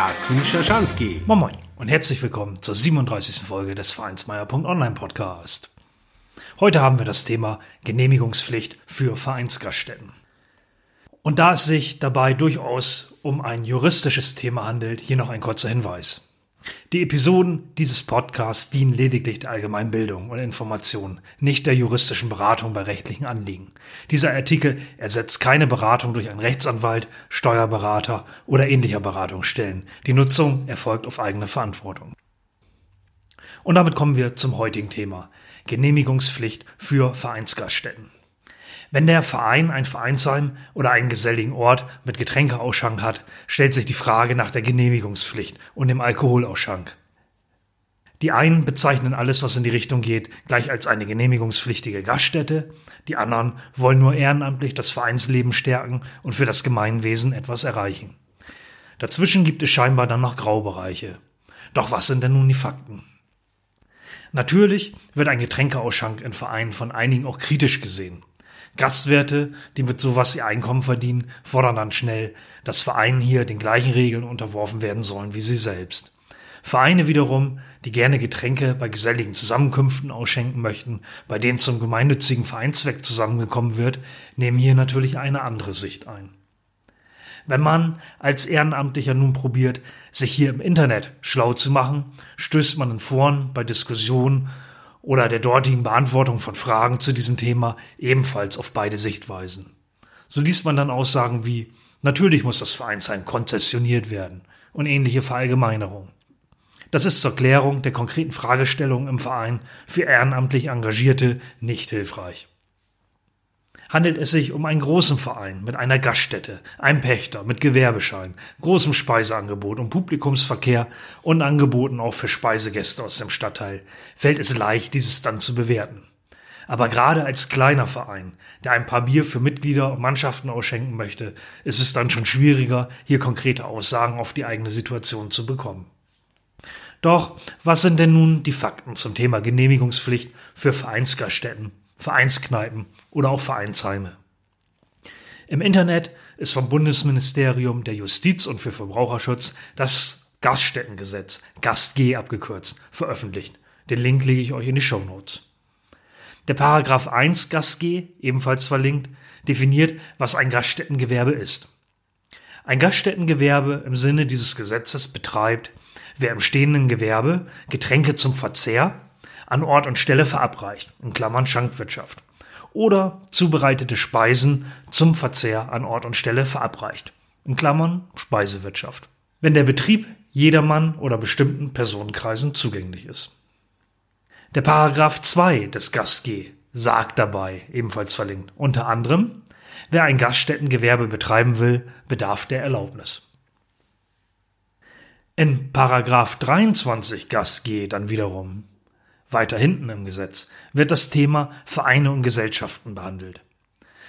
Carsten Schaschanski. Moin Moin und herzlich willkommen zur 37. Folge des Vereinsmeier.online Podcast. Heute haben wir das Thema Genehmigungspflicht für Vereinsgaststätten. Und da es sich dabei durchaus um ein juristisches Thema handelt, hier noch ein kurzer Hinweis. Die Episoden dieses Podcasts dienen lediglich der Allgemeinbildung und Information, nicht der juristischen Beratung bei rechtlichen Anliegen. Dieser Artikel ersetzt keine Beratung durch einen Rechtsanwalt, Steuerberater oder ähnlicher Beratungsstellen. Die Nutzung erfolgt auf eigene Verantwortung. Und damit kommen wir zum heutigen Thema. Genehmigungspflicht für Vereinsgaststätten. Wenn der Verein ein Vereinsheim oder einen geselligen Ort mit Getränkeausschank hat, stellt sich die Frage nach der Genehmigungspflicht und dem Alkoholausschank. Die einen bezeichnen alles, was in die Richtung geht, gleich als eine genehmigungspflichtige Gaststätte, die anderen wollen nur ehrenamtlich das Vereinsleben stärken und für das Gemeinwesen etwas erreichen. Dazwischen gibt es scheinbar dann noch Graubereiche. Doch was sind denn nun die Fakten? Natürlich wird ein Getränkeausschank in Vereinen von einigen auch kritisch gesehen. Gastwirte, die mit sowas ihr Einkommen verdienen, fordern dann schnell, dass Vereinen hier den gleichen Regeln unterworfen werden sollen wie sie selbst. Vereine wiederum, die gerne Getränke bei geselligen Zusammenkünften ausschenken möchten, bei denen zum gemeinnützigen Vereinszweck zusammengekommen wird, nehmen hier natürlich eine andere Sicht ein. Wenn man als Ehrenamtlicher nun probiert, sich hier im Internet schlau zu machen, stößt man in Foren bei Diskussionen oder der dortigen Beantwortung von Fragen zu diesem Thema ebenfalls auf beide Sichtweisen. So liest man dann Aussagen wie Natürlich muss das Vereinsheim konzessioniert werden und ähnliche Verallgemeinerungen. Das ist zur Klärung der konkreten Fragestellungen im Verein für ehrenamtlich Engagierte nicht hilfreich handelt es sich um einen großen Verein mit einer Gaststätte, einem Pächter mit Gewerbeschein, großem Speiseangebot und Publikumsverkehr und Angeboten auch für Speisegäste aus dem Stadtteil, fällt es leicht, dieses dann zu bewerten. Aber gerade als kleiner Verein, der ein paar Bier für Mitglieder und Mannschaften ausschenken möchte, ist es dann schon schwieriger, hier konkrete Aussagen auf die eigene Situation zu bekommen. Doch was sind denn nun die Fakten zum Thema Genehmigungspflicht für Vereinsgaststätten, Vereinskneipen oder auch Vereinsheime. Im Internet ist vom Bundesministerium der Justiz und für Verbraucherschutz das Gaststättengesetz, GastG abgekürzt, veröffentlicht. Den Link lege ich euch in die Show Notes. Der Paragraph 1 GastG, ebenfalls verlinkt, definiert, was ein Gaststättengewerbe ist. Ein Gaststättengewerbe im Sinne dieses Gesetzes betreibt, wer im stehenden Gewerbe Getränke zum Verzehr an Ort und Stelle verabreicht, in Klammern Schankwirtschaft oder zubereitete Speisen zum Verzehr an Ort und Stelle verabreicht. In Klammern Speisewirtschaft. Wenn der Betrieb jedermann oder bestimmten Personenkreisen zugänglich ist. Der Paragraph 2 des GastG sagt dabei, ebenfalls verlinkt, unter anderem, wer ein Gaststättengewerbe betreiben will, bedarf der Erlaubnis. In Paragraph 23 GastG dann wiederum weiter hinten im Gesetz, wird das Thema Vereine und Gesellschaften behandelt.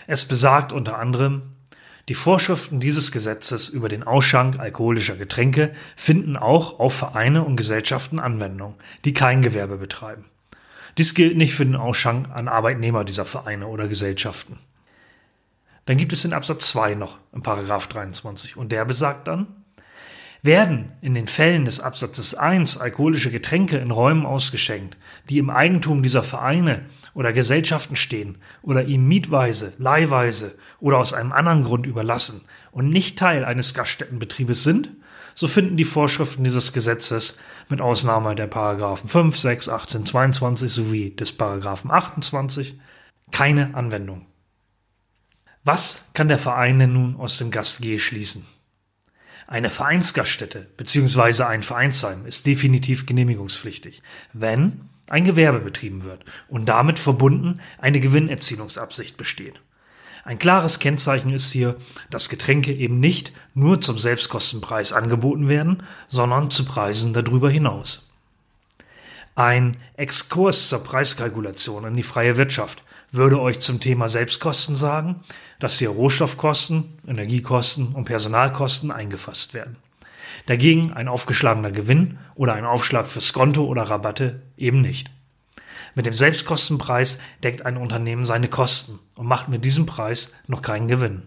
Es besagt unter anderem, die Vorschriften dieses Gesetzes über den Ausschank alkoholischer Getränke finden auch auf Vereine und Gesellschaften Anwendung, die kein Gewerbe betreiben. Dies gilt nicht für den Ausschank an Arbeitnehmer dieser Vereine oder Gesellschaften. Dann gibt es den Absatz 2 noch im Paragraph 23 und der besagt dann, werden in den Fällen des Absatzes 1 alkoholische Getränke in Räumen ausgeschenkt, die im Eigentum dieser Vereine oder Gesellschaften stehen oder ihnen mietweise, leihweise oder aus einem anderen Grund überlassen und nicht Teil eines Gaststättenbetriebes sind, so finden die Vorschriften dieses Gesetzes mit Ausnahme der Paragraphen 5, 6, 18, 22 sowie des Paragraphen 28 keine Anwendung. Was kann der Verein denn nun aus dem Gast-G schließen? Eine Vereinsgaststätte bzw. ein Vereinsheim ist definitiv genehmigungspflichtig, wenn ein Gewerbe betrieben wird und damit verbunden eine Gewinnerzielungsabsicht besteht. Ein klares Kennzeichen ist hier, dass Getränke eben nicht nur zum Selbstkostenpreis angeboten werden, sondern zu Preisen darüber hinaus. Ein Exkurs zur Preiskalkulation in die freie Wirtschaft würde euch zum Thema Selbstkosten sagen, dass hier Rohstoffkosten, Energiekosten und Personalkosten eingefasst werden. Dagegen ein aufgeschlagener Gewinn oder ein Aufschlag für Skonto oder Rabatte eben nicht. Mit dem Selbstkostenpreis deckt ein Unternehmen seine Kosten und macht mit diesem Preis noch keinen Gewinn.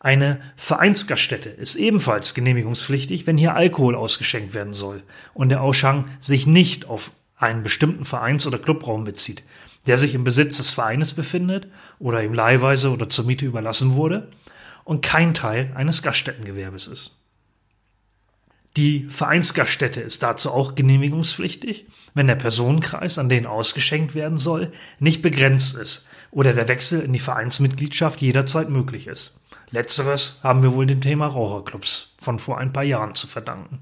Eine Vereinsgaststätte ist ebenfalls genehmigungspflichtig, wenn hier Alkohol ausgeschenkt werden soll und der Ausschank sich nicht auf einen bestimmten Vereins- oder Clubraum bezieht, der sich im Besitz des Vereines befindet oder ihm leihweise oder zur Miete überlassen wurde und kein Teil eines Gaststättengewerbes ist. Die Vereinsgaststätte ist dazu auch genehmigungspflichtig, wenn der Personenkreis, an den ausgeschenkt werden soll, nicht begrenzt ist oder der Wechsel in die Vereinsmitgliedschaft jederzeit möglich ist. Letzteres haben wir wohl dem Thema Raucherclubs von vor ein paar Jahren zu verdanken.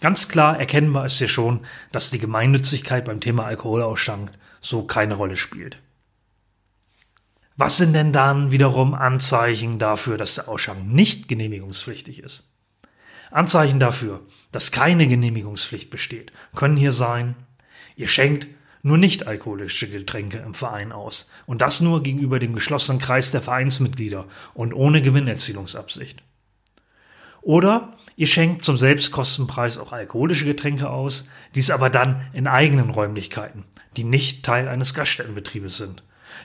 Ganz klar erkennbar ist hier schon, dass die Gemeinnützigkeit beim Thema Alkoholausschank so keine Rolle spielt. Was sind denn dann wiederum Anzeichen dafür, dass der Ausschank nicht genehmigungspflichtig ist? Anzeichen dafür, dass keine Genehmigungspflicht besteht, können hier sein, ihr schenkt nur nicht alkoholische Getränke im Verein aus und das nur gegenüber dem geschlossenen Kreis der Vereinsmitglieder und ohne Gewinnerzielungsabsicht. Oder ihr schenkt zum Selbstkostenpreis auch alkoholische Getränke aus, dies aber dann in eigenen Räumlichkeiten, die nicht Teil eines Gaststättenbetriebes sind,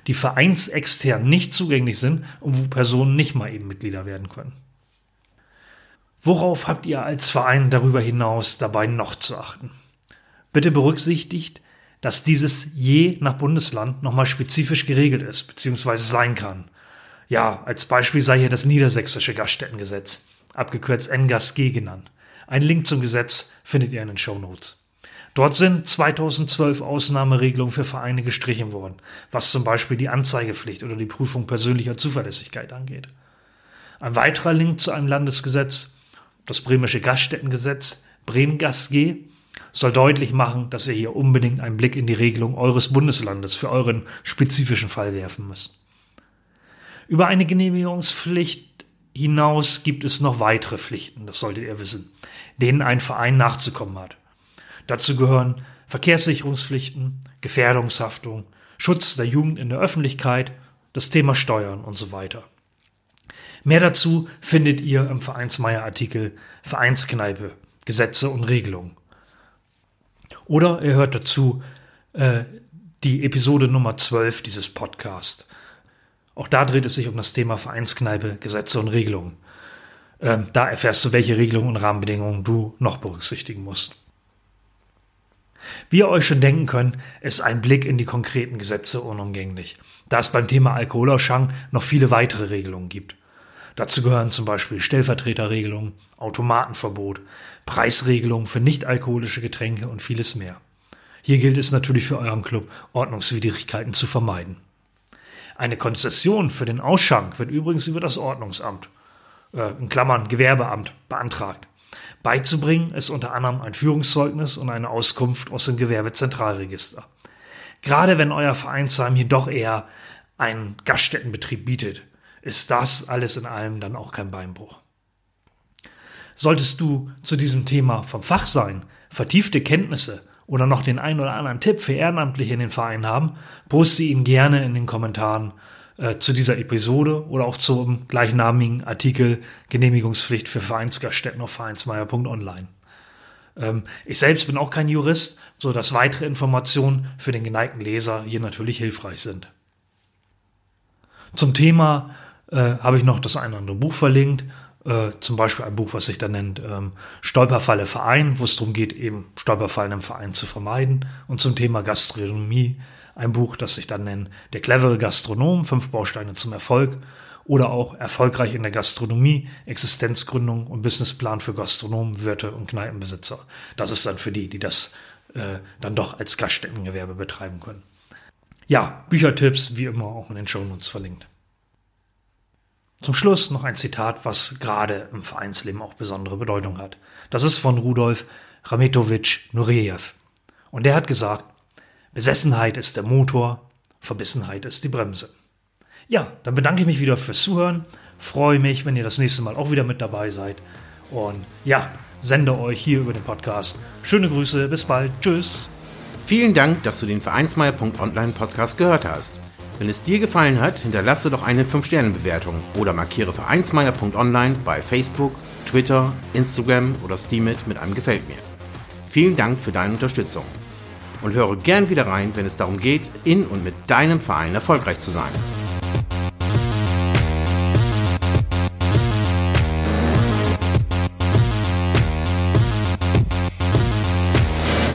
die vereinsextern nicht zugänglich sind und wo Personen nicht mal eben Mitglieder werden können. Worauf habt ihr als Verein darüber hinaus dabei noch zu achten? Bitte berücksichtigt, dass dieses je nach Bundesland nochmal spezifisch geregelt ist bzw. sein kann. Ja, als Beispiel sei hier das niedersächsische Gaststättengesetz, abgekürzt NGASG genannt. Ein Link zum Gesetz findet ihr in den Show Notes. Dort sind 2012 Ausnahmeregelungen für Vereine gestrichen worden, was zum Beispiel die Anzeigepflicht oder die Prüfung persönlicher Zuverlässigkeit angeht. Ein weiterer Link zu einem Landesgesetz, das Bremische Gaststättengesetz, Bremen GasG, soll deutlich machen, dass ihr hier unbedingt einen Blick in die Regelung eures Bundeslandes für euren spezifischen Fall werfen müsst. Über eine Genehmigungspflicht hinaus gibt es noch weitere Pflichten, das solltet ihr wissen, denen ein Verein nachzukommen hat. Dazu gehören Verkehrssicherungspflichten, Gefährdungshaftung, Schutz der Jugend in der Öffentlichkeit, das Thema Steuern und so weiter. Mehr dazu findet ihr im Vereinsmeier-Artikel Vereinskneipe, Gesetze und Regelungen. Oder ihr hört dazu äh, die Episode Nummer 12 dieses Podcasts. Auch da dreht es sich um das Thema Vereinskneipe, Gesetze und Regelungen. Ähm, da erfährst du, welche Regelungen und Rahmenbedingungen du noch berücksichtigen musst. Wie ihr euch schon denken könnt, ist ein Blick in die konkreten Gesetze unumgänglich, da es beim Thema Alkoholausschank noch viele weitere Regelungen gibt. Dazu gehören zum Beispiel Stellvertreterregelungen, Automatenverbot, Preisregelungen für nichtalkoholische Getränke und vieles mehr. Hier gilt es natürlich für euren Club, Ordnungswidrigkeiten zu vermeiden. Eine Konzession für den Ausschank wird übrigens über das Ordnungsamt, äh, in Klammern Gewerbeamt, beantragt. Beizubringen ist unter anderem ein Führungszeugnis und eine Auskunft aus dem Gewerbezentralregister. Gerade wenn euer Vereinsheim hier doch eher einen Gaststättenbetrieb bietet, ist das alles in allem dann auch kein Beinbruch. Solltest du zu diesem Thema vom Fach sein, vertiefte Kenntnisse oder noch den ein oder anderen Tipp für Ehrenamtliche in den Verein haben, poste ihn gerne in den Kommentaren äh, zu dieser Episode oder auch zum gleichnamigen Artikel Genehmigungspflicht für Vereinsgaststätten auf vereinsmeier.online. Ähm, ich selbst bin auch kein Jurist, so dass weitere Informationen für den geneigten Leser hier natürlich hilfreich sind. Zum Thema äh, habe ich noch das eine oder andere Buch verlinkt. Äh, zum Beispiel ein Buch, was sich da nennt ähm, Stolperfalle Verein, wo es darum geht, eben Stolperfallen im Verein zu vermeiden. Und zum Thema Gastronomie ein Buch, das sich dann nennt Der clevere Gastronom, fünf Bausteine zum Erfolg. Oder auch Erfolgreich in der Gastronomie, Existenzgründung und Businessplan für Gastronomen, Wirte und Kneipenbesitzer. Das ist dann für die, die das äh, dann doch als Gaststättengewerbe betreiben können. Ja, Büchertipps wie immer auch in den Shownotes verlinkt. Zum Schluss noch ein Zitat, was gerade im Vereinsleben auch besondere Bedeutung hat. Das ist von Rudolf Rametowitsch Nureyev. Und der hat gesagt, Besessenheit ist der Motor, Verbissenheit ist die Bremse. Ja, dann bedanke ich mich wieder fürs Zuhören, freue mich, wenn ihr das nächste Mal auch wieder mit dabei seid. Und ja, sende euch hier über den Podcast schöne Grüße, bis bald, tschüss. Vielen Dank, dass du den Vereinsmeier.online Podcast gehört hast. Wenn es dir gefallen hat, hinterlasse doch eine 5-Sterne-Bewertung oder markiere Vereinsmeier.online bei Facebook, Twitter, Instagram oder Steamit mit einem Gefällt mir. Vielen Dank für deine Unterstützung und höre gern wieder rein, wenn es darum geht, in und mit deinem Verein erfolgreich zu sein.